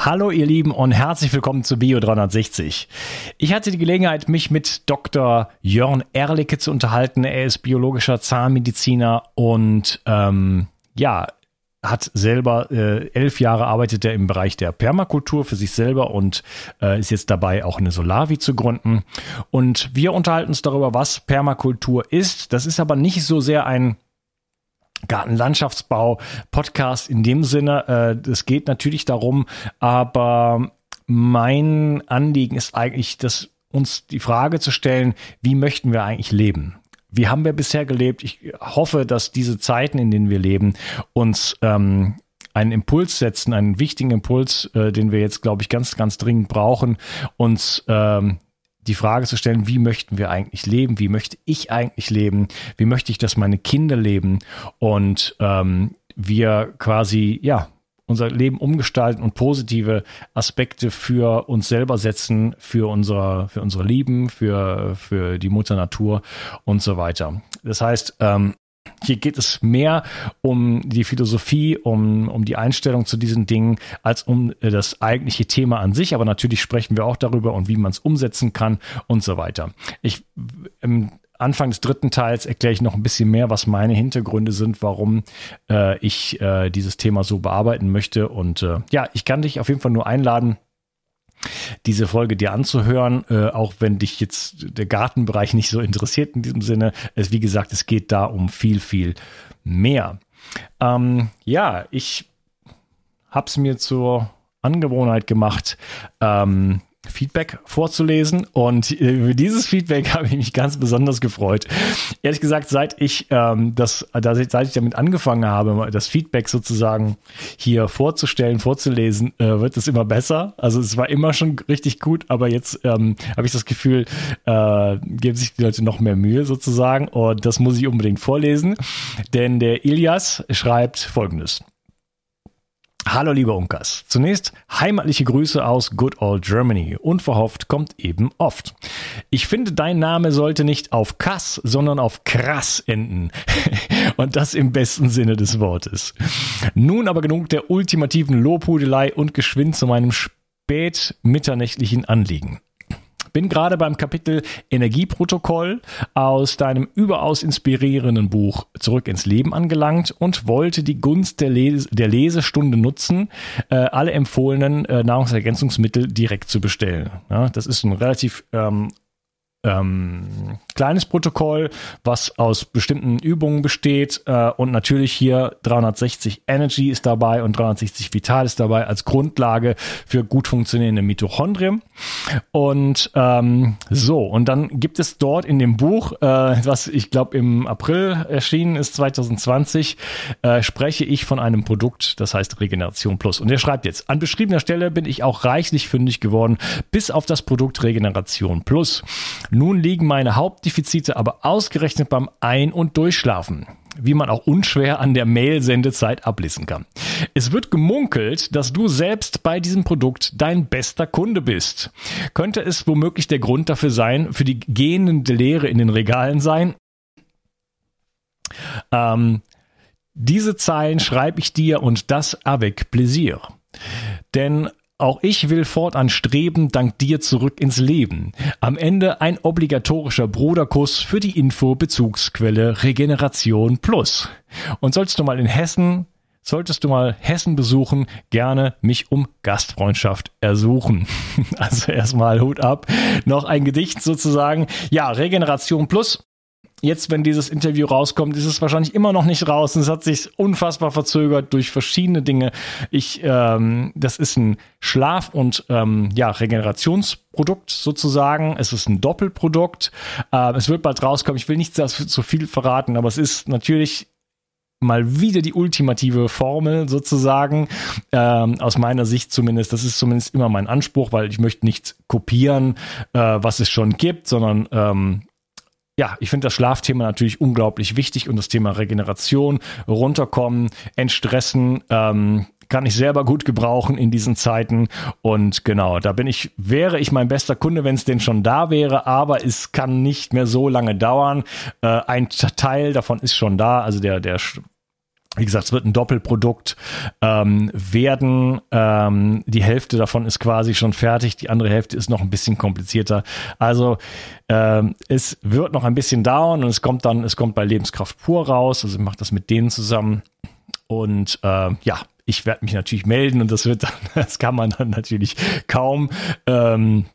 Hallo ihr Lieben und herzlich willkommen zu Bio 360. Ich hatte die Gelegenheit, mich mit Dr. Jörn Erlicke zu unterhalten. Er ist biologischer Zahnmediziner und ähm, ja, hat selber äh, elf Jahre arbeitet er im Bereich der Permakultur für sich selber und äh, ist jetzt dabei, auch eine Solavi zu gründen. Und wir unterhalten uns darüber, was Permakultur ist. Das ist aber nicht so sehr ein Gartenlandschaftsbau Podcast in dem Sinne. Es äh, geht natürlich darum, aber mein Anliegen ist eigentlich, dass uns die Frage zu stellen, wie möchten wir eigentlich leben? Wie haben wir bisher gelebt? Ich hoffe, dass diese Zeiten, in denen wir leben, uns ähm, einen Impuls setzen, einen wichtigen Impuls, äh, den wir jetzt, glaube ich, ganz, ganz dringend brauchen, uns ähm, die Frage zu stellen, wie möchten wir eigentlich leben, wie möchte ich eigentlich leben, wie möchte ich, dass meine Kinder leben? Und ähm, wir quasi, ja, unser Leben umgestalten und positive Aspekte für uns selber setzen, für unsere, für unsere Lieben, für, für die Mutter Natur und so weiter. Das heißt, ähm, hier geht es mehr um die Philosophie, um, um die Einstellung zu diesen Dingen, als um äh, das eigentliche Thema an sich. Aber natürlich sprechen wir auch darüber und wie man es umsetzen kann und so weiter. Ich im Anfang des dritten Teils erkläre ich noch ein bisschen mehr, was meine Hintergründe sind, warum äh, ich äh, dieses Thema so bearbeiten möchte. Und äh, ja, ich kann dich auf jeden Fall nur einladen, diese Folge dir anzuhören, äh, auch wenn dich jetzt der Gartenbereich nicht so interessiert in diesem Sinne. Es, wie gesagt, es geht da um viel, viel mehr. Ähm, ja, ich habe es mir zur Angewohnheit gemacht, ähm, Feedback vorzulesen. Und über dieses Feedback habe ich mich ganz besonders gefreut. Ehrlich gesagt, seit ich ähm, das, seit ich damit angefangen habe, das Feedback sozusagen hier vorzustellen, vorzulesen, äh, wird es immer besser. Also es war immer schon richtig gut, aber jetzt ähm, habe ich das Gefühl, äh, geben sich die Leute noch mehr Mühe sozusagen. Und das muss ich unbedingt vorlesen. Denn der Ilias schreibt folgendes. Hallo liebe Unkas. Zunächst heimatliche Grüße aus Good Old Germany. Unverhofft kommt eben oft. Ich finde, dein Name sollte nicht auf Kass, sondern auf krass enden. und das im besten Sinne des Wortes. Nun aber genug der ultimativen Lobhudelei und geschwind zu meinem spät mitternächtlichen Anliegen bin gerade beim Kapitel Energieprotokoll aus deinem überaus inspirierenden Buch Zurück ins Leben angelangt und wollte die Gunst der, Les der Lesestunde nutzen, äh, alle empfohlenen äh, Nahrungsergänzungsmittel direkt zu bestellen. Ja, das ist ein relativ ähm, ähm, kleines Protokoll, was aus bestimmten Übungen besteht äh, und natürlich hier 360 Energy ist dabei und 360 Vital ist dabei als Grundlage für gut funktionierende Mitochondrien. Und ähm, so, und dann gibt es dort in dem Buch, äh, was ich glaube im April erschienen ist, 2020, äh, spreche ich von einem Produkt, das heißt Regeneration Plus. Und er schreibt jetzt, an beschriebener Stelle bin ich auch reichlich fündig geworden, bis auf das Produkt Regeneration Plus. Nun liegen meine Hauptdefizite aber ausgerechnet beim Ein- und Durchschlafen wie man auch unschwer an der Mail-Sendezeit ablesen kann. Es wird gemunkelt, dass du selbst bei diesem Produkt dein bester Kunde bist. Könnte es womöglich der Grund dafür sein, für die gähnende Leere in den Regalen sein? Ähm, diese Zeilen schreibe ich dir und das avec plaisir. Denn auch ich will fortan streben, dank dir zurück ins Leben. Am Ende ein obligatorischer Bruderkuss für die Info-Bezugsquelle Regeneration Plus. Und sollst du mal in Hessen, solltest du mal Hessen besuchen, gerne mich um Gastfreundschaft ersuchen. Also erstmal Hut ab. Noch ein Gedicht sozusagen. Ja, Regeneration Plus jetzt, wenn dieses Interview rauskommt, ist es wahrscheinlich immer noch nicht raus. Und es hat sich unfassbar verzögert durch verschiedene Dinge. Ich, ähm, das ist ein Schlaf- und ähm, ja Regenerationsprodukt sozusagen. Es ist ein Doppelprodukt. Äh, es wird bald rauskommen. Ich will nicht so viel verraten, aber es ist natürlich mal wieder die ultimative Formel sozusagen, ähm, aus meiner Sicht zumindest. Das ist zumindest immer mein Anspruch, weil ich möchte nicht kopieren, äh, was es schon gibt, sondern ähm, ja, ich finde das Schlafthema natürlich unglaublich wichtig und das Thema Regeneration, runterkommen, entstressen, ähm, kann ich selber gut gebrauchen in diesen Zeiten. Und genau, da bin ich, wäre ich mein bester Kunde, wenn es denn schon da wäre, aber es kann nicht mehr so lange dauern. Äh, ein Teil davon ist schon da, also der, der wie gesagt, es wird ein Doppelprodukt ähm, werden. Ähm, die Hälfte davon ist quasi schon fertig, die andere Hälfte ist noch ein bisschen komplizierter. Also ähm, es wird noch ein bisschen dauern und es kommt dann, es kommt bei Lebenskraft pur raus. Also ich mache das mit denen zusammen. Und äh, ja, ich werde mich natürlich melden und das wird dann, das kann man dann natürlich kaum ähm,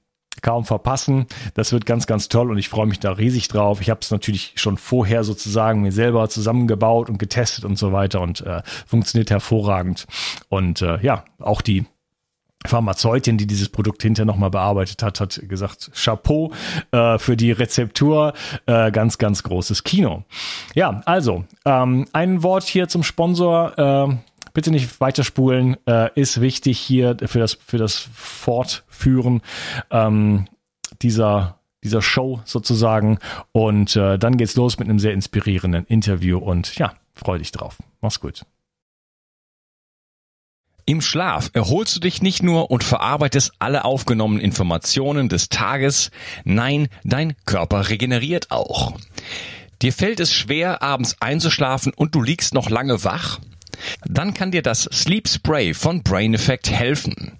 kaum verpassen. Das wird ganz, ganz toll und ich freue mich da riesig drauf. Ich habe es natürlich schon vorher sozusagen mir selber zusammengebaut und getestet und so weiter und äh, funktioniert hervorragend. Und äh, ja, auch die Pharmazeutin, die dieses Produkt hinterher nochmal bearbeitet hat, hat gesagt, Chapeau äh, für die Rezeptur, äh, ganz, ganz großes Kino. Ja, also, ähm, ein Wort hier zum Sponsor. Äh, bitte nicht weiterspulen, äh, ist wichtig hier für das, für das Fortführen ähm, dieser, dieser Show sozusagen. Und äh, dann geht's los mit einem sehr inspirierenden Interview und ja, freu dich drauf. Mach's gut. Im Schlaf erholst du dich nicht nur und verarbeitest alle aufgenommenen Informationen des Tages, nein, dein Körper regeneriert auch. Dir fällt es schwer, abends einzuschlafen und du liegst noch lange wach? Dann kann dir das Sleep Spray von Brain Effect helfen.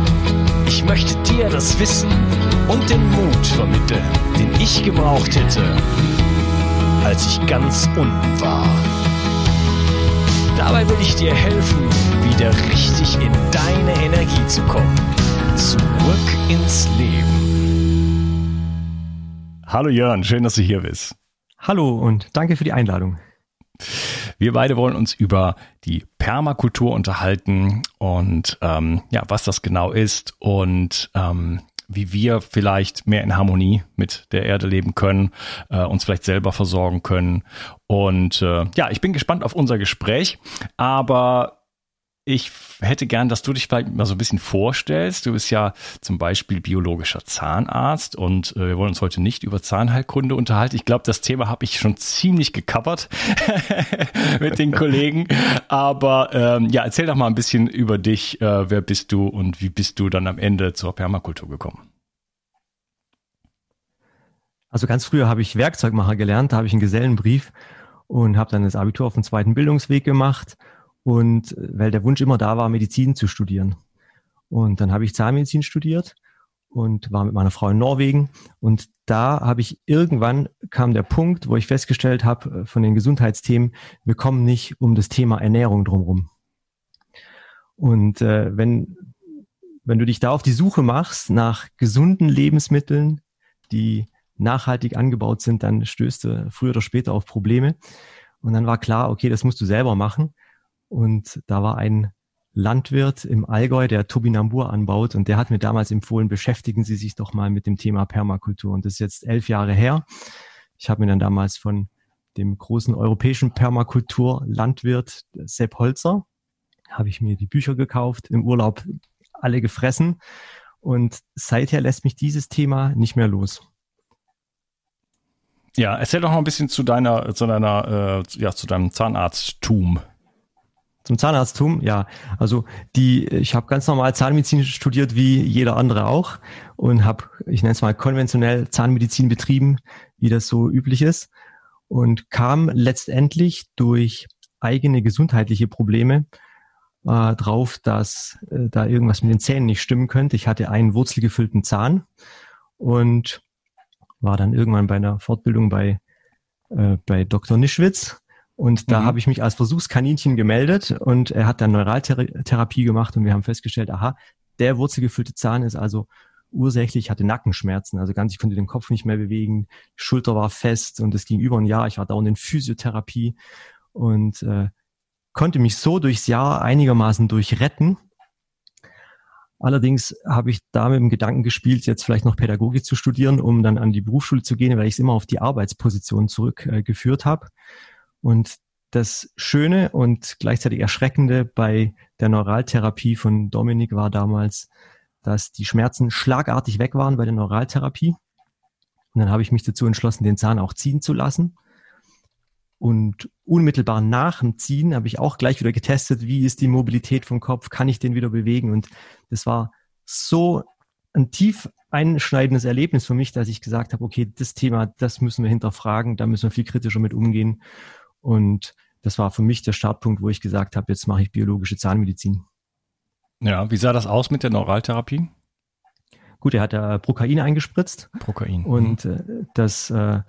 Ich möchte dir das Wissen und den Mut vermitteln, den ich gebraucht hätte, als ich ganz unten war. Dabei will ich dir helfen, wieder richtig in deine Energie zu kommen. Zurück ins Leben. Hallo Jörn, schön, dass du hier bist. Hallo und danke für die Einladung. Wir beide wollen uns über die Permakultur unterhalten und ähm, ja, was das genau ist und ähm, wie wir vielleicht mehr in Harmonie mit der Erde leben können, äh, uns vielleicht selber versorgen können. Und äh, ja, ich bin gespannt auf unser Gespräch, aber ich hätte gern, dass du dich vielleicht mal so ein bisschen vorstellst. Du bist ja zum Beispiel biologischer Zahnarzt und äh, wir wollen uns heute nicht über Zahnheilkunde unterhalten. Ich glaube, das Thema habe ich schon ziemlich gecovert mit den Kollegen. Aber ähm, ja, erzähl doch mal ein bisschen über dich. Äh, wer bist du und wie bist du dann am Ende zur Permakultur gekommen? Also ganz früher habe ich Werkzeugmacher gelernt, da habe ich einen Gesellenbrief und habe dann das Abitur auf dem zweiten Bildungsweg gemacht und äh, weil der Wunsch immer da war, Medizin zu studieren. Und dann habe ich Zahnmedizin studiert und war mit meiner Frau in Norwegen. Und da habe ich irgendwann kam der Punkt, wo ich festgestellt habe äh, von den Gesundheitsthemen, wir kommen nicht um das Thema Ernährung drumherum. Und äh, wenn, wenn du dich da auf die Suche machst nach gesunden Lebensmitteln, die nachhaltig angebaut sind, dann stößt du früher oder später auf Probleme. Und dann war klar, okay, das musst du selber machen. Und da war ein Landwirt im Allgäu, der Tobinambur anbaut und der hat mir damals empfohlen, beschäftigen Sie sich doch mal mit dem Thema Permakultur. Und das ist jetzt elf Jahre her. Ich habe mir dann damals von dem großen europäischen Permakultur-Landwirt Sepp Holzer, habe ich mir die Bücher gekauft, im Urlaub alle gefressen. Und seither lässt mich dieses Thema nicht mehr los. Ja, erzähl doch noch ein bisschen zu deiner, zu deiner, äh, ja, zu deinem Zahnarzttum. Zum Zahnarzttum, ja. Also die, ich habe ganz normal Zahnmedizin studiert, wie jeder andere auch, und habe, ich nenne es mal konventionell Zahnmedizin betrieben, wie das so üblich ist, und kam letztendlich durch eigene gesundheitliche Probleme äh, drauf, dass äh, da irgendwas mit den Zähnen nicht stimmen könnte. Ich hatte einen wurzelgefüllten Zahn und war dann irgendwann bei einer Fortbildung bei, äh, bei Dr. Nischwitz. Und da mhm. habe ich mich als Versuchskaninchen gemeldet und er hat dann Neuraltherapie gemacht und wir haben festgestellt, aha, der wurzelgefüllte Zahn ist also ursächlich, hatte Nackenschmerzen, also ganz, ich konnte den Kopf nicht mehr bewegen, die Schulter war fest und es ging über ein Jahr, ich war dauernd in Physiotherapie und äh, konnte mich so durchs Jahr einigermaßen durchretten. Allerdings habe ich da mit dem Gedanken gespielt, jetzt vielleicht noch Pädagogik zu studieren, um dann an die Berufsschule zu gehen, weil ich es immer auf die Arbeitsposition zurückgeführt äh, habe. Und das Schöne und gleichzeitig Erschreckende bei der Neuraltherapie von Dominik war damals, dass die Schmerzen schlagartig weg waren bei der Neuraltherapie. Und dann habe ich mich dazu entschlossen, den Zahn auch ziehen zu lassen. Und unmittelbar nach dem Ziehen habe ich auch gleich wieder getestet, wie ist die Mobilität vom Kopf, kann ich den wieder bewegen? Und das war so ein tief einschneidendes Erlebnis für mich, dass ich gesagt habe, okay, das Thema, das müssen wir hinterfragen, da müssen wir viel kritischer mit umgehen. Und das war für mich der Startpunkt, wo ich gesagt habe, jetzt mache ich biologische Zahnmedizin. Ja, wie sah das aus mit der Neuraltherapie? Gut, er hat da Prokain eingespritzt. Prokain. Und mhm. äh, das äh,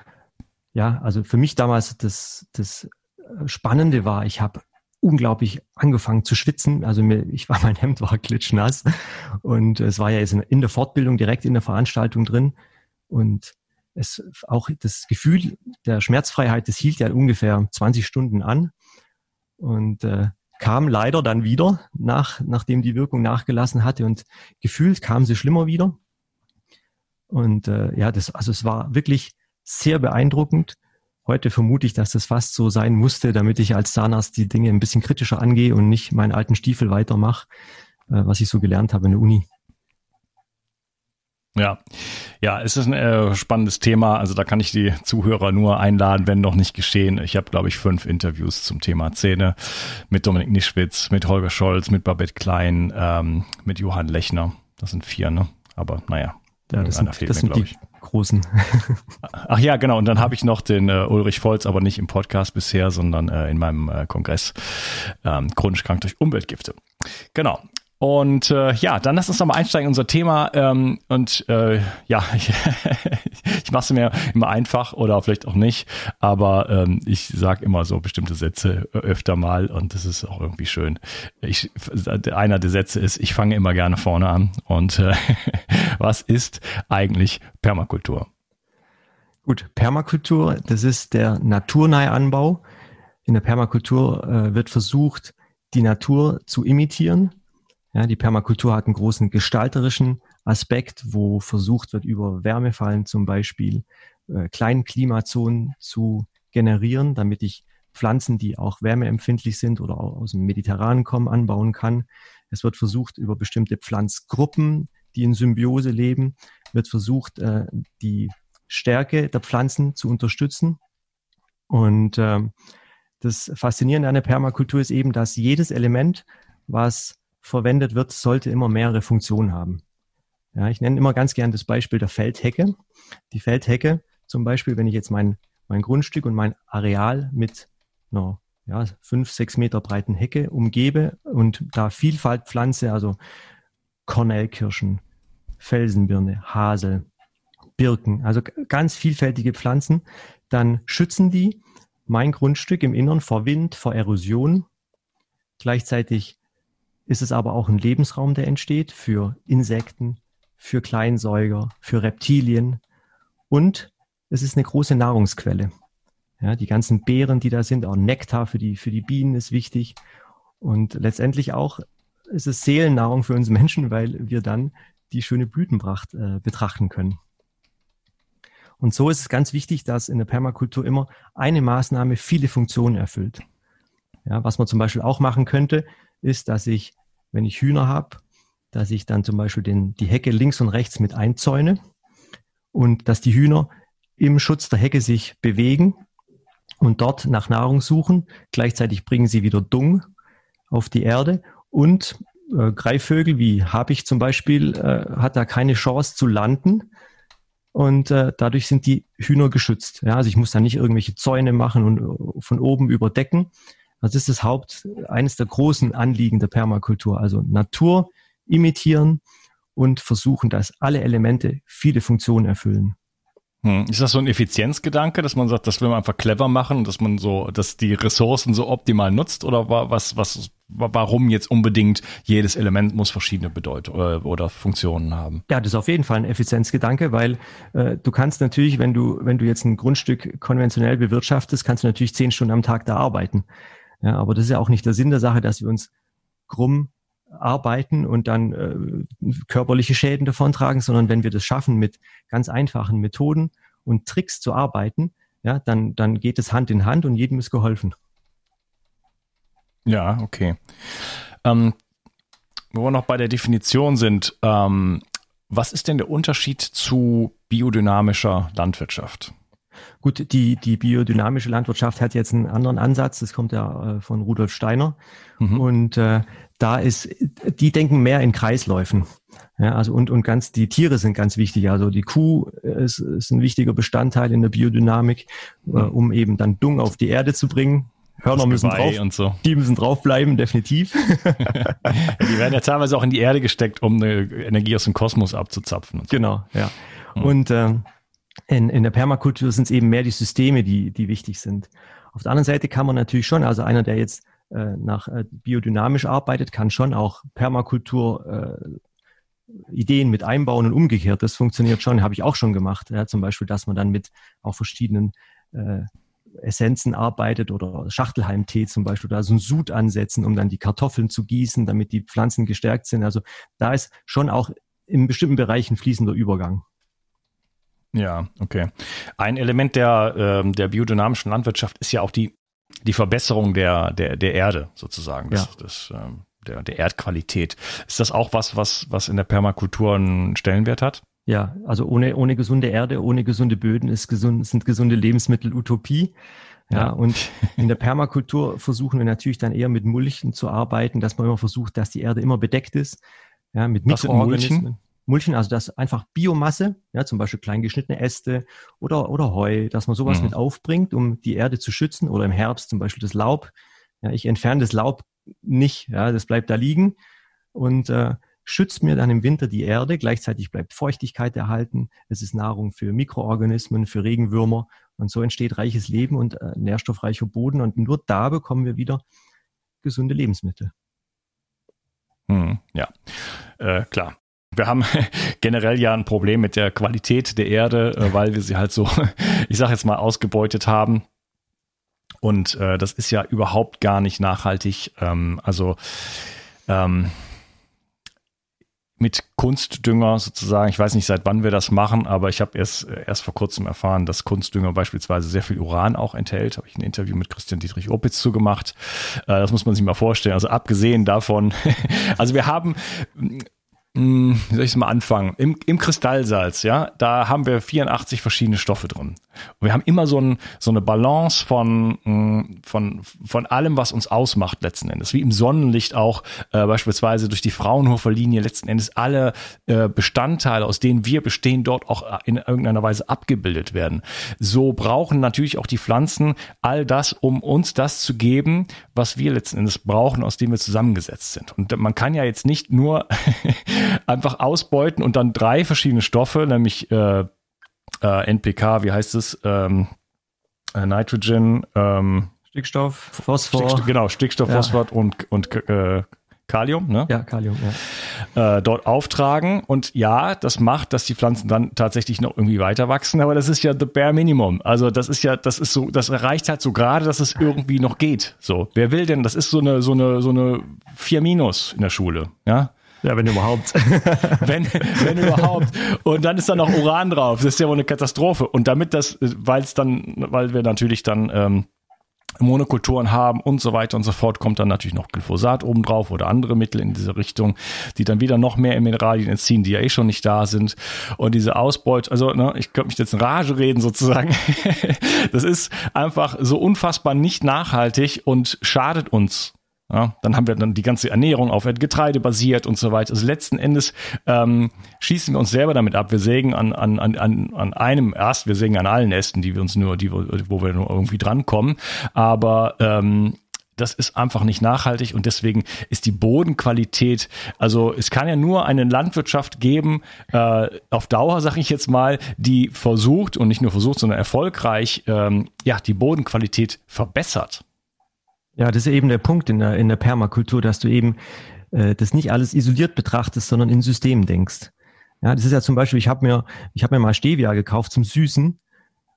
ja, also für mich damals das, das Spannende war, ich habe unglaublich angefangen zu schwitzen. Also mir, ich war, mein Hemd war klitschnass und es war ja jetzt in der Fortbildung direkt in der Veranstaltung drin und es auch das Gefühl der Schmerzfreiheit, das hielt ja ungefähr 20 Stunden an und äh, kam leider dann wieder, nach, nachdem die Wirkung nachgelassen hatte und gefühlt kam sie schlimmer wieder. Und äh, ja, das, also es war wirklich sehr beeindruckend. Heute vermute ich, dass das fast so sein musste, damit ich als Zahnarzt die Dinge ein bisschen kritischer angehe und nicht meinen alten Stiefel weitermache, äh, was ich so gelernt habe in der Uni. Ja, ja, es ist ein äh, spannendes Thema. Also da kann ich die Zuhörer nur einladen, wenn noch nicht geschehen. Ich habe, glaube ich, fünf Interviews zum Thema Zähne mit Dominik Nischwitz, mit Holger Scholz, mit Babette Klein, ähm, mit Johann Lechner. Das sind vier, ne? Aber naja, ja, das sind, das mir, sind die ich. großen. Ach ja, genau. Und dann habe ich noch den äh, Ulrich Volz, aber nicht im Podcast bisher, sondern äh, in meinem äh, Kongress ähm, chronisch krank durch Umweltgifte. Genau. Und äh, ja, dann lass uns nochmal einsteigen in unser Thema. Ähm, und äh, ja, ich, ich mache es mir immer einfach oder vielleicht auch nicht, aber ähm, ich sage immer so bestimmte Sätze öfter mal und das ist auch irgendwie schön. Ich, einer der Sätze ist, ich fange immer gerne vorne an. Und äh, was ist eigentlich Permakultur? Gut, Permakultur, das ist der naturnahe Anbau. In der Permakultur äh, wird versucht, die Natur zu imitieren ja, die Permakultur hat einen großen gestalterischen Aspekt, wo versucht wird, über Wärmefallen zum Beispiel äh, kleinen Klimazonen zu generieren, damit ich Pflanzen, die auch wärmeempfindlich sind oder auch aus dem Mediterranen kommen, anbauen kann. Es wird versucht, über bestimmte Pflanzgruppen, die in Symbiose leben, wird versucht, äh, die Stärke der Pflanzen zu unterstützen. Und äh, das Faszinierende an der Permakultur ist eben, dass jedes Element, was verwendet wird, sollte immer mehrere Funktionen haben. Ja, ich nenne immer ganz gern das Beispiel der Feldhecke. Die Feldhecke, zum Beispiel, wenn ich jetzt mein, mein Grundstück und mein Areal mit einer ja, fünf, sechs Meter breiten Hecke umgebe und da Vielfalt pflanze, also Kornellkirschen, Felsenbirne, Hasel, Birken, also ganz vielfältige Pflanzen, dann schützen die mein Grundstück im Innern vor Wind, vor Erosion. Gleichzeitig ist es aber auch ein Lebensraum, der entsteht für Insekten, für Kleinsäuger, für Reptilien und es ist eine große Nahrungsquelle. Ja, die ganzen Beeren, die da sind, auch Nektar für die, für die Bienen ist wichtig und letztendlich auch ist es Seelennahrung für uns Menschen, weil wir dann die schöne Blütenpracht äh, betrachten können. Und so ist es ganz wichtig, dass in der Permakultur immer eine Maßnahme viele Funktionen erfüllt. Ja, was man zum Beispiel auch machen könnte, ist, dass ich, wenn ich Hühner habe, dass ich dann zum Beispiel den, die Hecke links und rechts mit einzäune und dass die Hühner im Schutz der Hecke sich bewegen und dort nach Nahrung suchen. Gleichzeitig bringen sie wieder Dung auf die Erde und äh, Greifvögel wie Habicht zum Beispiel äh, hat da keine Chance zu landen und äh, dadurch sind die Hühner geschützt. Ja, also ich muss da nicht irgendwelche Zäune machen und äh, von oben überdecken. Das ist das Haupt, eines der großen Anliegen der Permakultur. Also Natur imitieren und versuchen, dass alle Elemente viele Funktionen erfüllen. Hm. Ist das so ein Effizienzgedanke, dass man sagt, das will man einfach clever machen, dass man so, dass die Ressourcen so optimal nutzt oder was, was, warum jetzt unbedingt jedes Element muss verschiedene Bedeutungen oder, äh, oder Funktionen haben? Ja, das ist auf jeden Fall ein Effizienzgedanke, weil äh, du kannst natürlich, wenn du, wenn du jetzt ein Grundstück konventionell bewirtschaftest, kannst du natürlich zehn Stunden am Tag da arbeiten. Ja, aber das ist ja auch nicht der Sinn der Sache, dass wir uns krumm arbeiten und dann äh, körperliche Schäden davontragen, sondern wenn wir das schaffen, mit ganz einfachen Methoden und Tricks zu arbeiten, ja, dann, dann geht es Hand in Hand und jedem ist geholfen. Ja, okay. Ähm, wo wir noch bei der Definition sind, ähm, was ist denn der Unterschied zu biodynamischer Landwirtschaft? Gut, die, die biodynamische Landwirtschaft hat jetzt einen anderen Ansatz. Das kommt ja äh, von Rudolf Steiner. Mhm. Und äh, da ist, die denken mehr in Kreisläufen. Ja, also und, und ganz, die Tiere sind ganz wichtig. Also die Kuh ist, ist ein wichtiger Bestandteil in der Biodynamik, mhm. äh, um eben dann Dung auf die Erde zu bringen. Hörner müssen drauf, und so. die müssen draufbleiben, definitiv. die werden ja teilweise auch in die Erde gesteckt, um eine Energie aus dem Kosmos abzuzapfen. So. Genau, ja. Mhm. Und äh, in, in der Permakultur sind es eben mehr die Systeme, die, die wichtig sind. Auf der anderen Seite kann man natürlich schon, also einer, der jetzt äh, nach äh, biodynamisch arbeitet, kann schon auch Permakultur äh, Ideen mit einbauen und umgekehrt. Das funktioniert schon, habe ich auch schon gemacht. Ja, zum Beispiel, dass man dann mit auch verschiedenen äh, Essenzen arbeitet oder Schachtelhalmtee zum Beispiel, da so ein Sud ansetzen, um dann die Kartoffeln zu gießen, damit die Pflanzen gestärkt sind. Also da ist schon auch in bestimmten Bereichen fließender Übergang. Ja, okay. Ein Element der, äh, der biodynamischen Landwirtschaft ist ja auch die, die Verbesserung der, der, der Erde sozusagen, das, ja. das, ähm, der, der Erdqualität. Ist das auch was, was, was in der Permakultur einen Stellenwert hat? Ja, also ohne, ohne gesunde Erde, ohne gesunde Böden ist gesund, sind gesunde Lebensmittel Utopie. Ja, und in der Permakultur versuchen wir natürlich dann eher mit Mulchen zu arbeiten, dass man immer versucht, dass die Erde immer bedeckt ist. Ja, mit Mikroorganismen. Mulchen, also das einfach Biomasse, ja, zum Beispiel kleingeschnittene Äste oder, oder Heu, dass man sowas mhm. mit aufbringt, um die Erde zu schützen oder im Herbst zum Beispiel das Laub. Ja, ich entferne das Laub nicht, ja, das bleibt da liegen und äh, schützt mir dann im Winter die Erde. Gleichzeitig bleibt Feuchtigkeit erhalten. Es ist Nahrung für Mikroorganismen, für Regenwürmer und so entsteht reiches Leben und äh, nährstoffreicher Boden und nur da bekommen wir wieder gesunde Lebensmittel. Hm, ja, äh, klar. Wir haben generell ja ein Problem mit der Qualität der Erde, äh, weil wir sie halt so, ich sage jetzt mal, ausgebeutet haben. Und äh, das ist ja überhaupt gar nicht nachhaltig. Ähm, also ähm, mit Kunstdünger sozusagen. Ich weiß nicht, seit wann wir das machen, aber ich habe erst, erst vor kurzem erfahren, dass Kunstdünger beispielsweise sehr viel Uran auch enthält. Habe ich ein Interview mit Christian Dietrich Opitz zugemacht. Äh, das muss man sich mal vorstellen. Also abgesehen davon, also wir haben hm, wie soll ich es mal anfangen? Im, Im Kristallsalz, ja, da haben wir 84 verschiedene Stoffe drin. Und wir haben immer so, ein, so eine Balance von, hm, von, von allem, was uns ausmacht letzten Endes. Wie im Sonnenlicht auch äh, beispielsweise durch die Fraunhofer Linie letzten Endes alle äh, Bestandteile, aus denen wir bestehen, dort auch in irgendeiner Weise abgebildet werden. So brauchen natürlich auch die Pflanzen all das, um uns das zu geben, was wir letzten Endes brauchen, aus dem wir zusammengesetzt sind. Und man kann ja jetzt nicht nur einfach ausbeuten und dann drei verschiedene Stoffe, nämlich äh, äh, NPK, wie heißt es? Ähm, äh, Nitrogen, ähm, Stickstoff, Phosphor. Stickstoff, genau, Stickstoff, ja. Phosphor und, und äh, Kalium, ne? Ja, Kalium, ja. Äh, dort auftragen. Und ja, das macht, dass die Pflanzen dann tatsächlich noch irgendwie weiter wachsen, aber das ist ja the bare minimum. Also das ist ja, das ist so, das erreicht halt so gerade, dass es irgendwie noch geht. So, wer will denn, das ist so eine, so eine, so eine 4 Minus in der Schule, ja? Ja, wenn überhaupt. wenn, wenn überhaupt. Und dann ist da noch Uran drauf. Das ist ja wohl eine Katastrophe. Und damit das, weil es dann, weil wir natürlich dann ähm, Monokulturen haben und so weiter und so fort, kommt dann natürlich noch Glyphosat obendrauf oder andere Mittel in diese Richtung, die dann wieder noch mehr Mineralien entziehen, die ja eh schon nicht da sind. Und diese Ausbeute, also ne, ich könnte mich jetzt in Rage reden sozusagen. das ist einfach so unfassbar nicht nachhaltig und schadet uns Ja, dann haben wir dann die ganze Ernährung auf Getreide basiert und so weiter. Also letzten Endes ähm, schießen wir uns selber damit ab. Wir sägen an, an, an, an einem erst, wir sägen an allen Ästen, die wir uns nur, die, wo wir nur irgendwie drankommen. Aber ähm, das ist einfach nicht nachhaltig und deswegen ist die Bodenqualität, also es kann ja nur eine Landwirtschaft geben, äh, auf Dauer sage ich jetzt mal, die versucht und nicht nur versucht, sondern erfolgreich, ähm, ja, die Bodenqualität verbessert. Ja, das ist eben der Punkt in der, in der Permakultur, dass du eben äh, das nicht alles isoliert betrachtest, sondern in Systemen denkst. Ja, das ist ja zum Beispiel, ich habe mir, ich habe mir mal Stevia gekauft zum Süßen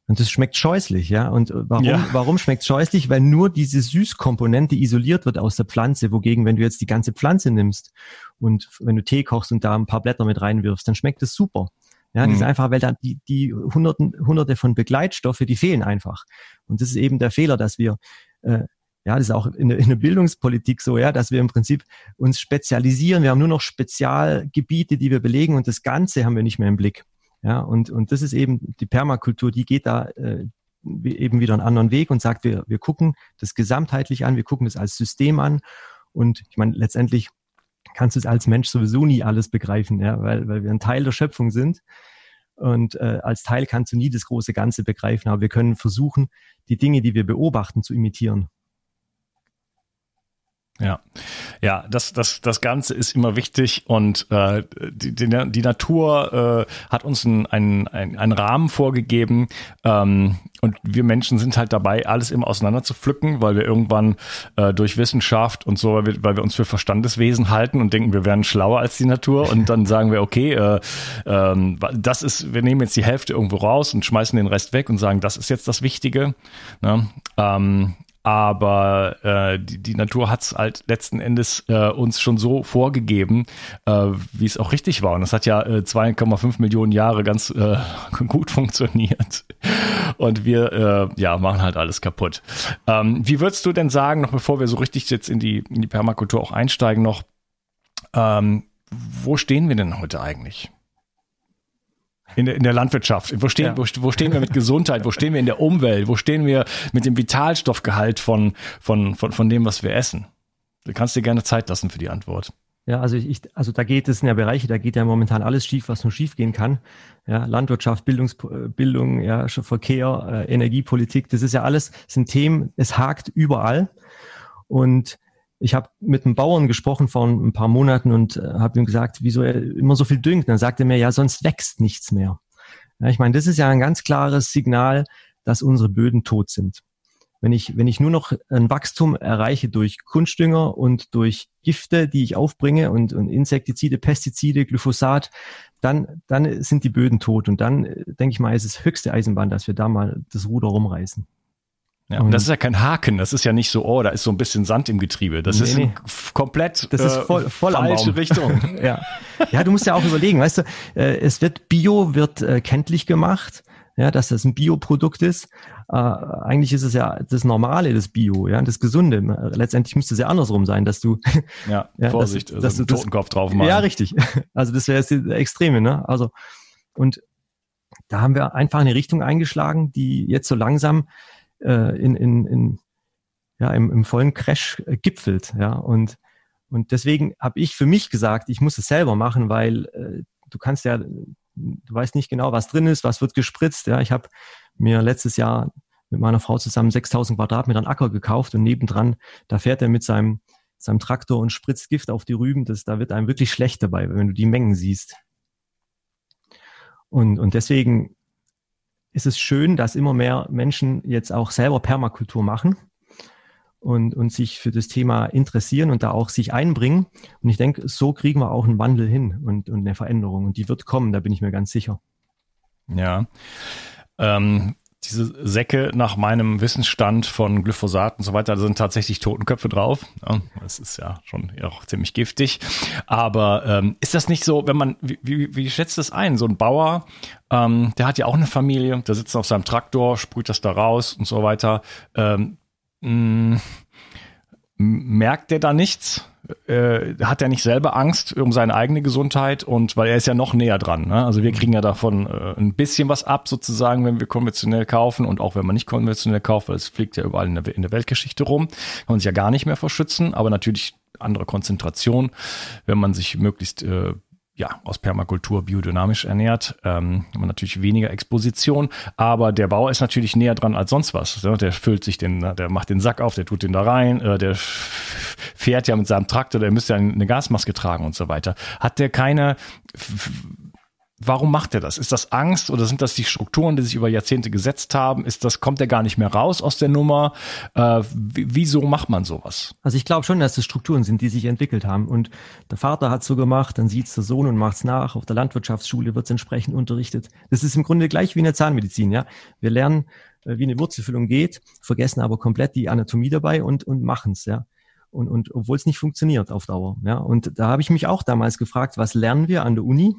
und das schmeckt scheußlich, ja. Und warum, ja. warum schmeckt scheußlich? Weil nur diese Süßkomponente isoliert wird aus der Pflanze, wogegen, wenn du jetzt die ganze Pflanze nimmst und wenn du Tee kochst und da ein paar Blätter mit reinwirfst, dann schmeckt es super. Ja, mhm. das ist mhm. einfach, weil da die, die Hunderten, Hunderte von Begleitstoffe, die fehlen einfach. Und das ist eben der Fehler, dass wir äh, ja, das ist auch in der, in der Bildungspolitik so, ja, dass wir im Prinzip uns spezialisieren. Wir haben nur noch Spezialgebiete, die wir belegen und das Ganze haben wir nicht mehr im Blick. Ja, und, und das ist eben die Permakultur, die geht da äh, eben wieder einen anderen Weg und sagt, wir, wir gucken das gesamtheitlich an, wir gucken das als System an. Und ich meine, letztendlich kannst du es als Mensch sowieso nie alles begreifen, ja, weil, weil wir ein Teil der Schöpfung sind. Und äh, als Teil kannst du nie das große Ganze begreifen, aber wir können versuchen, die Dinge, die wir beobachten, zu imitieren. Ja, ja, das, das, das Ganze ist immer wichtig und äh, die, die, die Natur äh, hat uns einen, einen, einen Rahmen vorgegeben ähm, und wir Menschen sind halt dabei, alles immer auseinander zu pflücken, weil wir irgendwann äh, durch Wissenschaft und so, weil wir, weil wir uns für Verstandeswesen halten und denken, wir wären schlauer als die Natur und dann sagen wir, okay, äh, äh, das ist, wir nehmen jetzt die Hälfte irgendwo raus und schmeißen den Rest weg und sagen, das ist jetzt das Wichtige. Ne? Ähm, aber äh, die, die Natur hat es halt letzten Endes äh, uns schon so vorgegeben, äh, wie es auch richtig war. Und das hat ja äh, 2,5 Millionen Jahre ganz äh, gut funktioniert. Und wir äh, ja machen halt alles kaputt. Ähm, wie würdest du denn sagen, noch bevor wir so richtig jetzt in die, in die Permakultur auch einsteigen, noch, ähm, wo stehen wir denn heute eigentlich? In der, in der Landwirtschaft. Wo stehen, ja. wo, wo stehen wir mit Gesundheit? Wo stehen wir in der Umwelt? Wo stehen wir mit dem Vitalstoffgehalt von, von, von, von dem, was wir essen? Du kannst dir gerne Zeit lassen für die Antwort. Ja, also ich, also da geht es in der Bereiche, da geht ja momentan alles schief, was nur schief gehen kann. Ja, Landwirtschaft, Bildungs, Bildung, ja, Verkehr, äh, Energiepolitik, das ist ja alles, sind Themen, es hakt überall. Und ich habe mit einem Bauern gesprochen vor ein paar Monaten und äh, habe ihm gesagt, wieso er immer so viel düngt. dann sagte er mir, ja, sonst wächst nichts mehr. Ja, ich meine, das ist ja ein ganz klares Signal, dass unsere Böden tot sind. Wenn ich, wenn ich nur noch ein Wachstum erreiche durch Kunstdünger und durch Gifte, die ich aufbringe und, und Insektizide, Pestizide, Glyphosat, dann, dann sind die Böden tot. Und dann, äh, denke ich mal, ist es höchste Eisenbahn, dass wir da mal das Ruder rumreißen. Ja, und das ist ja kein Haken, das ist ja nicht so, oh, da ist so ein bisschen Sand im Getriebe. Das nee, ist nee. komplett das ist voll, voll äh, falsche Richtung. ja. ja, du musst ja auch überlegen, weißt du, äh, es wird Bio wird äh, kenntlich gemacht, ja, dass das ein Bioprodukt ist. Äh, eigentlich ist es ja das Normale, das Bio, ja, das Gesunde. Letztendlich müsste es ja andersrum sein, dass du ja, ja Vorsicht, dass, also dass du Totenkopf drauf machst. Ja, richtig. Also das wäre jetzt die Extreme, ne? Also und da haben wir einfach eine Richtung eingeschlagen, die jetzt so langsam äh, in, in, in, ja, im, im vollen Crash äh, gipfelt. Ja, und, und deswegen habe ich für mich gesagt, ich muss es selber machen, weil äh, du kannst ja, du weißt nicht genau, was drin ist, was wird gespritzt. Ja, ich habe mir letztes Jahr mit meiner Frau zusammen 6000 Quadratmeter Acker gekauft und nebendran, da fährt er mit seinem, seinem Traktor und spritzt Gift auf die Rüben. Das, da wird einem wirklich schlecht dabei, wenn du die Mengen siehst. Und, und deswegen ist es schön, dass immer mehr Menschen jetzt auch selber Permakultur machen und, und sich für das Thema interessieren und da auch sich einbringen. Und ich denke, so kriegen wir auch einen Wandel hin und, und eine Veränderung. Und die wird kommen, da bin ich mir ganz sicher. Ja. Ähm, diese Säcke nach meinem Wissensstand von Glyphosat und so weiter, da sind tatsächlich Totenköpfe drauf. Das ist ja schon auch ziemlich giftig. Aber ähm, ist das nicht so, wenn man, wie, wie, wie schätzt das ein? So ein Bauer, ähm, der hat ja auch eine Familie, der sitzt auf seinem Traktor, sprüht das da raus und so weiter. Ähm, mh, mm, merkt der da nichts? Äh, hat er nicht selber Angst um seine eigene Gesundheit und weil er ist ja noch näher dran. Ne? Also wir kriegen ja davon äh, ein bisschen was ab sozusagen, wenn wir konventionell kaufen und auch wenn man nicht konventionell kauft, weil es fliegt ja überall in der, in der Weltgeschichte rum, kann man sich ja gar nicht mehr verschützen, aber natürlich andere Konzentration, wenn man sich möglichst äh, ja, aus Permakultur biodynamisch ernährt, ähm, haben natürlich weniger Exposition, aber der Bauer ist natürlich näher dran als sonst was. Ne? Der füllt sich den, der macht den Sack auf, der tut den da rein, äh, der fährt ja mit seinem Traktor, der müsste ja eine Gasmaske tragen und so weiter. Hat der keine Warum macht er das? Ist das Angst oder sind das die Strukturen, die sich über Jahrzehnte gesetzt haben? Ist das, kommt er gar nicht mehr raus aus der Nummer? Äh, wieso macht man sowas? Also ich glaube schon, dass das Strukturen sind, die sich entwickelt haben. Und der Vater hat so gemacht, dann sieht es der Sohn und macht es nach. Auf der Landwirtschaftsschule wird es entsprechend unterrichtet. Das ist im Grunde gleich wie in der Zahnmedizin, ja. Wir lernen, äh, wie eine Wurzelfüllung geht, vergessen aber komplett die Anatomie dabei und, und machen es, ja. Und, und obwohl es nicht funktioniert auf Dauer. Ja. Und da habe ich mich auch damals gefragt, was lernen wir an der Uni?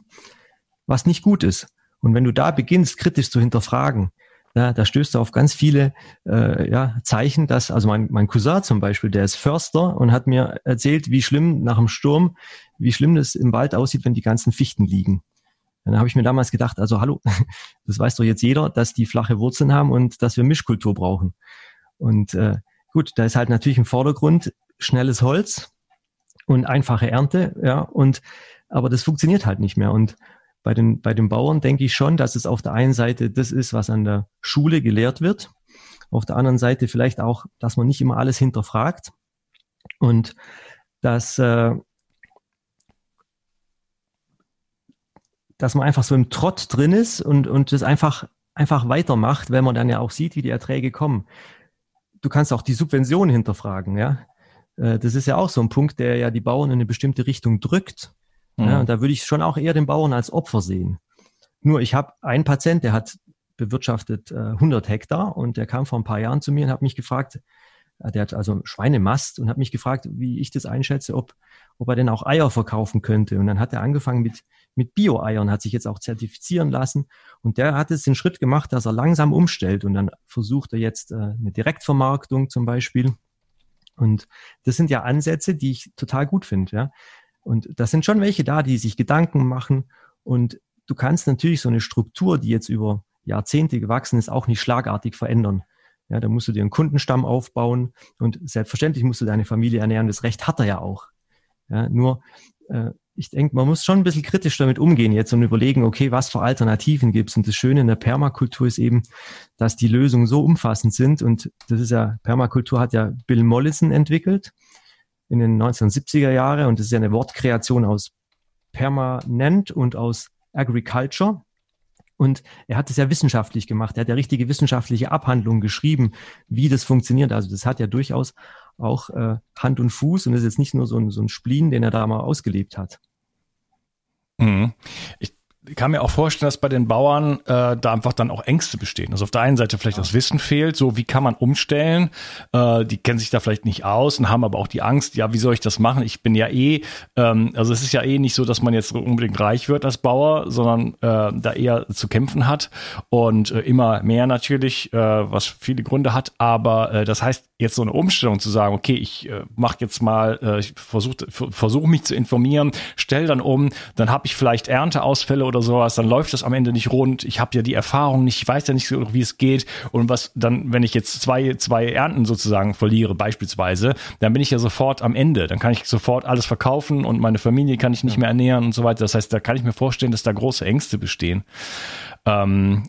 Was nicht gut ist. Und wenn du da beginnst, kritisch zu hinterfragen, ja, da stößt du auf ganz viele äh, ja, Zeichen, dass, also mein, mein Cousin zum Beispiel, der ist Förster und hat mir erzählt, wie schlimm nach dem Sturm, wie schlimm das im Wald aussieht, wenn die ganzen Fichten liegen. Dann habe ich mir damals gedacht, also hallo, das weiß doch jetzt jeder, dass die flache Wurzeln haben und dass wir Mischkultur brauchen. Und äh, gut, da ist halt natürlich im Vordergrund schnelles Holz und einfache Ernte, ja, und aber das funktioniert halt nicht mehr. Und bei den, bei den Bauern denke ich schon, dass es auf der einen Seite das ist, was an der Schule gelehrt wird. Auf der anderen Seite vielleicht auch, dass man nicht immer alles hinterfragt und dass, äh, dass man einfach so im Trott drin ist und, und das einfach, einfach weitermacht, weil man dann ja auch sieht, wie die Erträge kommen. Du kannst auch die Subventionen hinterfragen, ja. Äh, das ist ja auch so ein Punkt, der ja die Bauern in eine bestimmte Richtung drückt. Mhm. Ja, und da würde ich schon auch eher den Bauern als Opfer sehen. Nur ich habe einen Patient, der hat bewirtschaftet äh, 100 Hektar und der kam vor ein paar Jahren zu mir und hat mich gefragt, äh, der hat also Schweinemast und hat mich gefragt, wie ich das einschätze, ob, ob er denn auch Eier verkaufen könnte. Und dann hat er angefangen mit, mit Bio-Eiern, hat sich jetzt auch zertifizieren lassen. Und der hat jetzt den Schritt gemacht, dass er langsam umstellt und dann versucht er jetzt äh, eine Direktvermarktung zum Beispiel. Und das sind ja Ansätze, die ich total gut finde. Ja. Und das sind schon welche da, die sich Gedanken machen. Und du kannst natürlich so eine Struktur, die jetzt über Jahrzehnte gewachsen ist, auch nicht schlagartig verändern. Ja, da musst du dir einen Kundenstamm aufbauen und selbstverständlich musst du deine Familie ernähren. Das Recht hat er ja auch. Ja, nur, äh, ich denke, man muss schon ein bisschen kritisch damit umgehen jetzt und überlegen, okay, was für Alternativen gibt es? Und das Schöne in der Permakultur ist eben, dass die Lösungen so umfassend sind. Und das ist ja, Permakultur hat ja Bill Mollison entwickelt in den 1970er Jahre und das ist ja eine Wortkreation aus permanent und aus Agriculture. Und er hat es ja wissenschaftlich gemacht. Er hat ja richtige wissenschaftliche Abhandlungen geschrieben, wie das funktioniert. Also das hat ja durchaus auch äh, Hand und Fuß und ist jetzt nicht nur so ein, so ein Spleen, den er da mal ausgelebt hat. Mhm. Ich kann mir auch vorstellen, dass bei den Bauern äh, da einfach dann auch Ängste bestehen. Also auf der einen Seite vielleicht ja. das Wissen fehlt, so wie kann man umstellen. Äh, die kennen sich da vielleicht nicht aus und haben aber auch die Angst, ja, wie soll ich das machen? Ich bin ja eh, ähm, also es ist ja eh nicht so, dass man jetzt unbedingt reich wird als Bauer, sondern äh, da eher zu kämpfen hat und äh, immer mehr natürlich, äh, was viele Gründe hat. Aber äh, das heißt, jetzt so eine Umstellung zu sagen, okay, ich äh, mache jetzt mal, äh, ich versuche versuch mich zu informieren, stell dann um, dann habe ich vielleicht Ernteausfälle oder oder sowas, dann läuft das am Ende nicht rund. Ich habe ja die Erfahrung nicht, ich weiß ja nicht so, wie es geht. Und was dann, wenn ich jetzt zwei, zwei Ernten sozusagen verliere, beispielsweise, dann bin ich ja sofort am Ende. Dann kann ich sofort alles verkaufen und meine Familie kann ich nicht mehr ernähren und so weiter. Das heißt, da kann ich mir vorstellen, dass da große Ängste bestehen. Ähm,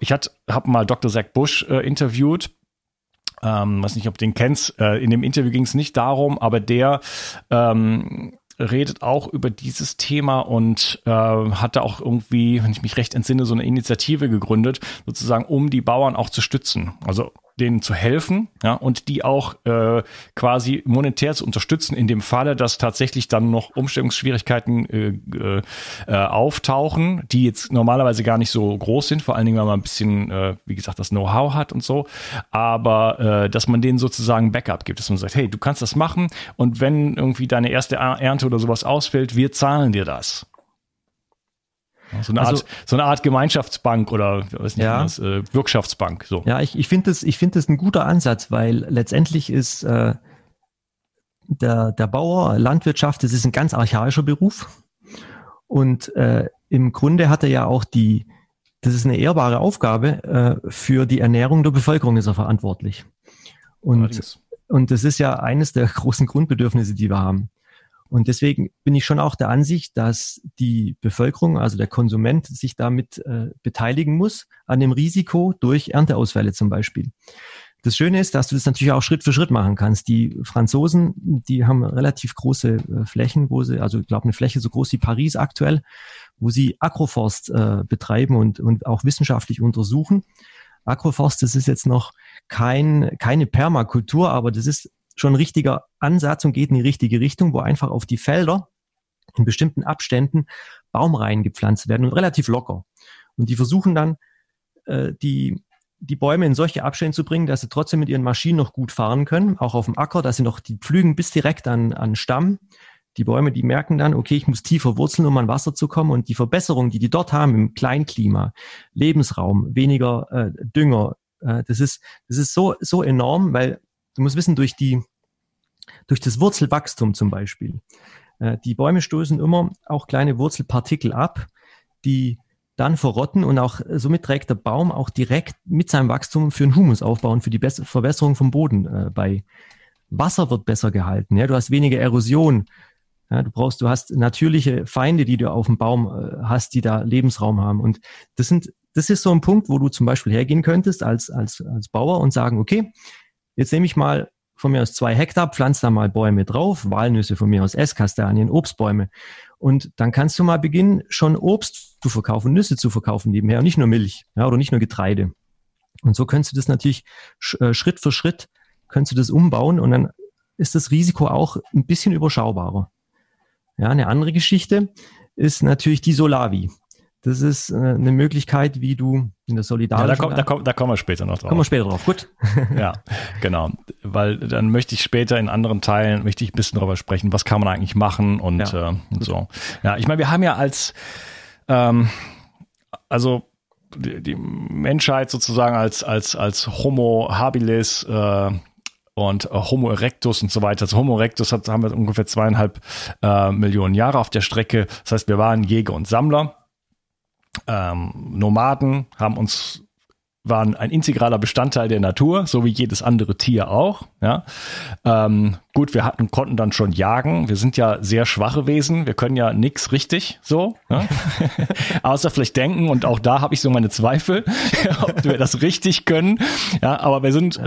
ich habe mal Dr. Zach Bush äh, interviewt. Ähm, weiß nicht, ob du den kennst. Äh, in dem Interview ging es nicht darum, aber der ähm, redet auch über dieses Thema und äh, hatte auch irgendwie, wenn ich mich recht entsinne, so eine Initiative gegründet, sozusagen, um die Bauern auch zu stützen. Also denen zu helfen ja, und die auch äh, quasi monetär zu unterstützen, in dem Falle, dass tatsächlich dann noch Umstellungsschwierigkeiten äh, äh, auftauchen, die jetzt normalerweise gar nicht so groß sind, vor allen Dingen, wenn man ein bisschen, äh, wie gesagt, das Know-how hat und so, aber äh, dass man denen sozusagen Backup gibt, dass man sagt, hey, du kannst das machen und wenn irgendwie deine erste Ernte oder sowas ausfällt, wir zahlen dir das. So eine, also, Art, so eine Art Gemeinschaftsbank oder was nicht, ja. das, äh, Wirtschaftsbank. So. Ja, ich, ich finde das, ich finde das ein guter Ansatz, weil letztendlich ist, äh, der, der Bauer, Landwirtschaft, das ist ein ganz archaischer Beruf. Und äh, im Grunde hat er ja auch die, das ist eine ehrbare Aufgabe, äh, für die Ernährung der Bevölkerung ist er verantwortlich. Und, und das ist ja eines der großen Grundbedürfnisse, die wir haben. Und deswegen bin ich schon auch der Ansicht, dass die Bevölkerung, also der Konsument, sich damit äh, beteiligen muss an dem Risiko durch Ernteausfälle zum Beispiel. Das Schöne ist, dass du das natürlich auch Schritt für Schritt machen kannst. Die Franzosen, die haben relativ große äh, Flächen, wo sie, also ich glaube eine Fläche so groß wie Paris aktuell, wo sie Agroforst äh, betreiben und, und auch wissenschaftlich untersuchen. Agroforst, das ist jetzt noch kein, keine Permakultur, aber das ist schon ein richtiger Ansatz und geht in die richtige Richtung, wo einfach auf die Felder in bestimmten Abständen Baumreihen gepflanzt werden und relativ locker. Und die versuchen dann, äh, die die Bäume in solche Abstände zu bringen, dass sie trotzdem mit ihren Maschinen noch gut fahren können, auch auf dem Acker, dass sie noch die pflügen bis direkt an, an Stamm. Die Bäume, die merken dann, okay, ich muss tiefer wurzeln, um an Wasser zu kommen. Und die Verbesserung, die die dort haben im Kleinklima, Lebensraum, weniger äh, Dünger, äh, das ist, das ist so, so enorm, weil du musst wissen, durch die, durch das Wurzelwachstum zum Beispiel, äh, die Bäume stoßen immer auch kleine Wurzelpartikel ab, die dann verrotten und auch äh, somit trägt der Baum auch direkt mit seinem Wachstum für den Humusaufbau und für die Bess Verbesserung vom Boden äh, bei. Wasser wird besser gehalten, ja, du hast weniger Erosion. Ja, du brauchst, du hast natürliche Feinde, die du auf dem Baum äh, hast, die da Lebensraum haben. Und das sind, das ist so ein Punkt, wo du zum Beispiel hergehen könntest als, als, als Bauer und sagen, okay, jetzt nehme ich mal von mir aus zwei Hektar, pflanze da mal Bäume drauf, Walnüsse von mir aus, Esskastanien, Obstbäume. Und dann kannst du mal beginnen, schon Obst zu verkaufen, Nüsse zu verkaufen nebenher und nicht nur Milch ja, oder nicht nur Getreide. Und so könntest du das natürlich äh, Schritt für Schritt, könntest du das umbauen und dann ist das Risiko auch ein bisschen überschaubarer. Ja, eine andere Geschichte ist natürlich die Solavi. Das ist äh, eine Möglichkeit, wie du in der Solidarität. Ja, da, komm, da, komm, da kommen wir später noch drauf. Kommen wir später drauf, gut. ja, genau. Weil dann möchte ich später in anderen Teilen, möchte ich ein bisschen darüber sprechen, was kann man eigentlich machen und, ja, äh, und so. Ja, ich meine, wir haben ja als, ähm, also die, die Menschheit sozusagen als, als, als Homo habilis, äh, und äh, Homo erectus und so weiter. Also Homo erectus hat, haben wir ungefähr zweieinhalb äh, Millionen Jahre auf der Strecke. Das heißt, wir waren Jäger und Sammler ähm, Nomaden haben uns waren ein integraler Bestandteil der Natur, so wie jedes andere Tier auch. Ja, ähm, Gut, wir hatten, konnten dann schon jagen. Wir sind ja sehr schwache Wesen. Wir können ja nix richtig so. Ne? Außer vielleicht denken. Und auch da habe ich so meine Zweifel, ob wir das richtig können. Ja, aber wir sind, äh,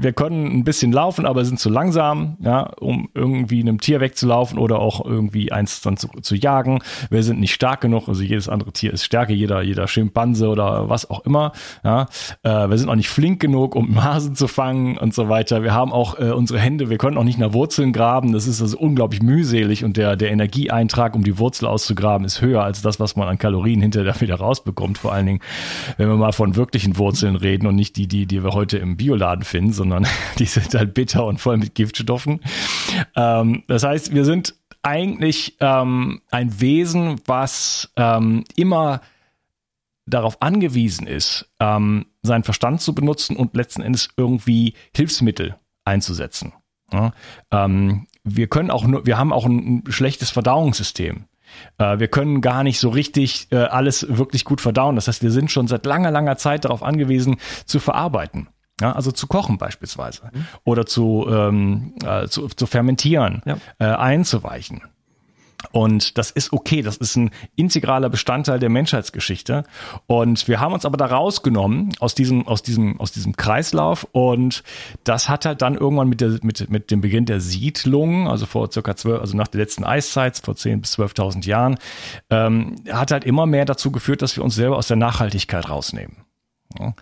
wir können ein bisschen laufen, aber sind zu langsam, ja, um irgendwie einem Tier wegzulaufen oder auch irgendwie eins dann zu, zu jagen. Wir sind nicht stark genug. Also jedes andere Tier ist stärker, jeder, jeder Schimpanse oder was auch immer. Ja, äh, wir sind auch nicht flink genug, um Hasen zu fangen und so weiter. Wir haben auch äh, unsere Hände. Wir können auch nicht nicht nach Wurzeln graben. Das ist also unglaublich mühselig und der, der Energieeintrag, um die Wurzel auszugraben, ist höher als das, was man an Kalorien hinterher wieder rausbekommt. Vor allen Dingen, wenn wir mal von wirklichen Wurzeln reden und nicht die, die, die wir heute im Bioladen finden, sondern die sind halt bitter und voll mit Giftstoffen. Ähm, das heißt, wir sind eigentlich ähm, ein Wesen, was ähm, immer darauf angewiesen ist, ähm, seinen Verstand zu benutzen und letzten Endes irgendwie Hilfsmittel einzusetzen. Ja, ähm, wir können auch nur, wir haben auch ein, schlechtes Verdauungssystem. Äh, wir können gar nicht so richtig äh, alles wirklich gut verdauen. Das heißt, wir sind schon seit langer, langer Zeit darauf angewiesen, zu verarbeiten. Ja, also zu kochen beispielsweise mhm. oder zu, ähm, äh, zu, zu fermentieren, ja. äh, einzuweichen. Und das ist okay, das ist ein integraler Bestandteil der Menschheitsgeschichte. Und wir haben uns aber da rausgenommen aus diesem, aus diesem, aus diesem Kreislauf. Und das hat halt dann irgendwann mit, der, mit, mit dem Beginn der Siedlung, also vor circa zwölf, also nach der letzten Eiszeit, vor zehn bis zwölftausend Jahren, ähm, hat halt immer mehr dazu geführt, dass wir uns selber aus der Nachhaltigkeit rausnehmen. Ja.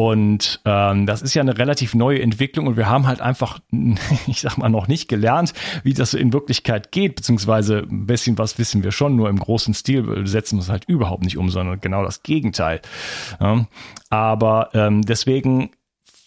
Und ähm, das ist ja eine relativ neue Entwicklung und wir haben halt einfach, ich sag mal, noch nicht gelernt, wie das in Wirklichkeit geht, beziehungsweise ein bisschen was wissen wir schon, nur im großen Stil setzen wir es halt überhaupt nicht um, sondern genau das Gegenteil. Ja, aber ähm, deswegen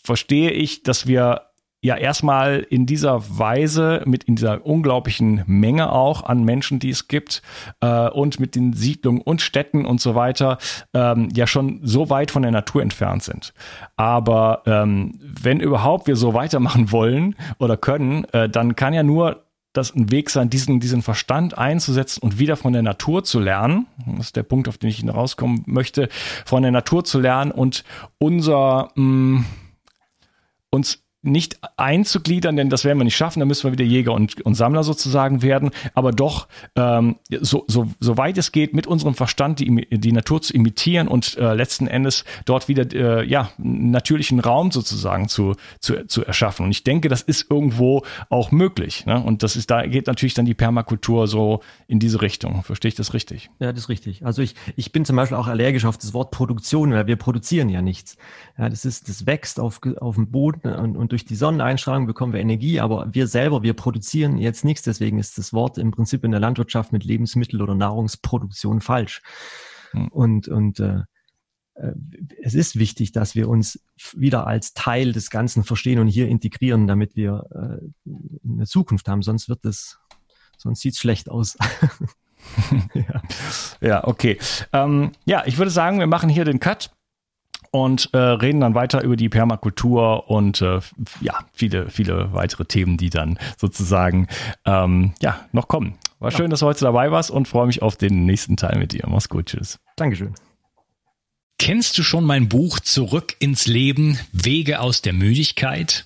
verstehe ich, dass wir ja erstmal in dieser Weise, mit in dieser unglaublichen Menge auch an Menschen, die es gibt äh, und mit den Siedlungen und Städten und so weiter, ähm, ja schon so weit von der Natur entfernt sind. Aber ähm, wenn überhaupt wir so weitermachen wollen oder können, äh, dann kann ja nur das ein Weg sein, diesen, diesen Verstand einzusetzen und wieder von der Natur zu lernen. Das ist der Punkt, auf den ich rauskommen möchte, von der Natur zu lernen und unser mh, mm, uns nicht einzugliedern, denn das werden wir nicht schaffen, da müssen wir wieder Jäger und, und Sammler sozusagen werden, aber doch ähm, so, so, so weit es geht, mit unserem Verstand die, die Natur zu imitieren und äh, letzten Endes dort wieder äh, ja, natürlichen Raum sozusagen zu, zu, zu erschaffen. Und ich denke, das ist irgendwo auch möglich. Ne? Und das ist, da geht natürlich dann die Permakultur so in diese Richtung. Verstehe ich das richtig? Ja, das ist richtig. Also ich, ich bin zum Beispiel auch allergisch auf das Wort Produktion, weil wir produzieren ja nichts. Ja, das ist, das wächst auf, auf dem Boden und, und durch die Sonneneinstrahlung bekommen wir Energie, aber wir selber, wir produzieren jetzt nichts. Deswegen ist das Wort im Prinzip in der Landwirtschaft mit Lebensmittel- oder Nahrungsproduktion falsch. Hm. Und, und äh, äh, es ist wichtig, dass wir uns wieder als Teil des Ganzen verstehen und hier integrieren, damit wir äh, eine Zukunft haben. Sonst wird es, sonst sieht es schlecht aus. ja. ja, okay. Ähm, ja, ich würde sagen, wir machen hier den Cut und äh, reden dann weiter über die Permakultur und äh, ja, viele, viele weitere Themen, die dann sozusagen ähm, ja, noch kommen. War ja. schön, dass du heute dabei warst und freue mich auf den nächsten Teil mit dir. Mach's gut, tschüss. Dankeschön. Kennst du schon mein Buch Zurück ins Leben, Wege aus der Müdigkeit?